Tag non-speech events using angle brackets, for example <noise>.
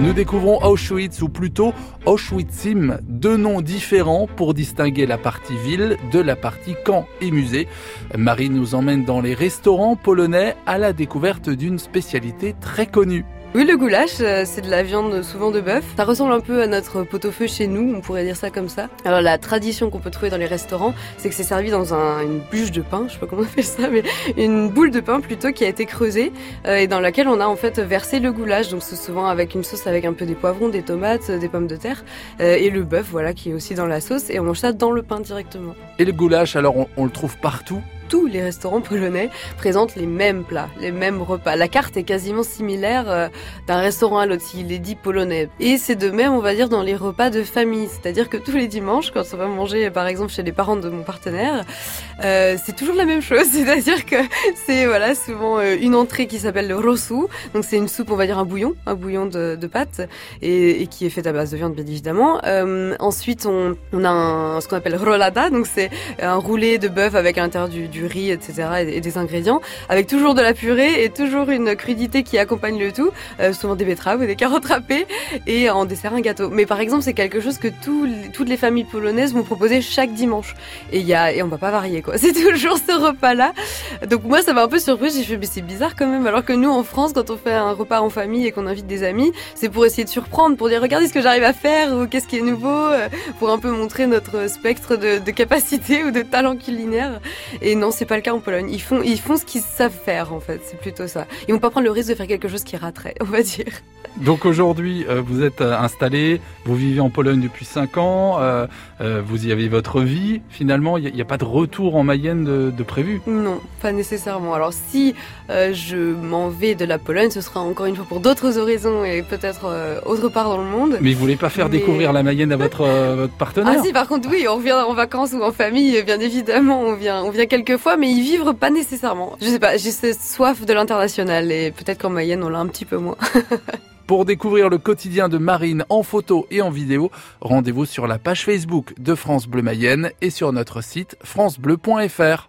Nous découvrons Auschwitz ou plutôt Auschwitzim, deux noms différents pour distinguer la partie ville de la partie camp et musée. Marie nous emmène dans les restaurants polonais à la découverte d'une spécialité très connue. Oui, le goulash, euh, c'est de la viande souvent de bœuf. Ça ressemble un peu à notre pot-au-feu chez nous, on pourrait dire ça comme ça. Alors la tradition qu'on peut trouver dans les restaurants, c'est que c'est servi dans un, une bûche de pain, je sais pas comment on appelle ça, mais une boule de pain plutôt qui a été creusée euh, et dans laquelle on a en fait versé le goulash. Donc c'est souvent avec une sauce avec un peu des poivrons, des tomates, des pommes de terre euh, et le bœuf, voilà, qui est aussi dans la sauce et on mange ça dans le pain directement. Et le goulash, alors on le trouve partout? Tous les restaurants polonais présentent les mêmes plats, les mêmes repas. La carte est quasiment similaire euh, d'un restaurant à l'autre, s'il est dit polonais. Et c'est de même, on va dire, dans les repas de famille. C'est-à-dire que tous les dimanches, quand on va manger, par exemple, chez les parents de mon partenaire, euh, c'est toujours la même chose. <laughs> C'est-à-dire que c'est voilà souvent euh, une entrée qui s'appelle le rosu. Donc c'est une soupe, on va dire un bouillon, un bouillon de, de pâtes, et, qui est fait à base de viande, bien évidemment. Euh, ensuite, on, on a un, ce qu'on appelle rolada, donc c'est un roulé de bœuf avec à l'intérieur du, du du riz, etc. et des ingrédients, avec toujours de la purée et toujours une crudité qui accompagne le tout, euh, souvent des betteraves ou des carottes râpées, et en dessert un gâteau. Mais par exemple, c'est quelque chose que tout, toutes les familles polonaises vont proposer chaque dimanche. Et, y a, et on va pas varier, quoi. <laughs> C'est toujours ce repas-là. Donc moi, ça m'a un peu surpris. J'ai fait, mais c'est bizarre quand même. Alors que nous, en France, quand on fait un repas en famille et qu'on invite des amis, c'est pour essayer de surprendre, pour dire, regardez ce que j'arrive à faire, ou qu'est-ce qui est nouveau, euh, pour un peu montrer notre spectre de, de capacité ou de talent culinaire. Et non, c'est pas le cas en Pologne. Ils font, ils font ce qu'ils savent faire en fait. C'est plutôt ça. Ils vont pas prendre le risque de faire quelque chose qui raterait, <laughs> on va dire. Donc aujourd'hui, euh, vous êtes euh, installé, vous vivez en Pologne depuis 5 ans, euh, euh, vous y avez votre vie. Finalement, il n'y a, a, pas de retour en Mayenne de, de, prévu Non, pas nécessairement. Alors si je m'en vais de la Pologne, ce sera encore une fois pour d'autres horizons et peut-être autre part dans le monde. Mais vous voulez pas faire Mais... découvrir la Mayenne à votre, votre <laughs> partenaire Ah si, par contre oui, on revient en vacances ou en famille, bien évidemment, on vient, on vient quelques mais y vivre pas nécessairement. Je sais pas, j'ai cette soif de l'international et peut-être qu'en Mayenne on l'a un petit peu moins. <laughs> Pour découvrir le quotidien de Marine en photo et en vidéo, rendez-vous sur la page Facebook de France Bleu Mayenne et sur notre site francebleu.fr.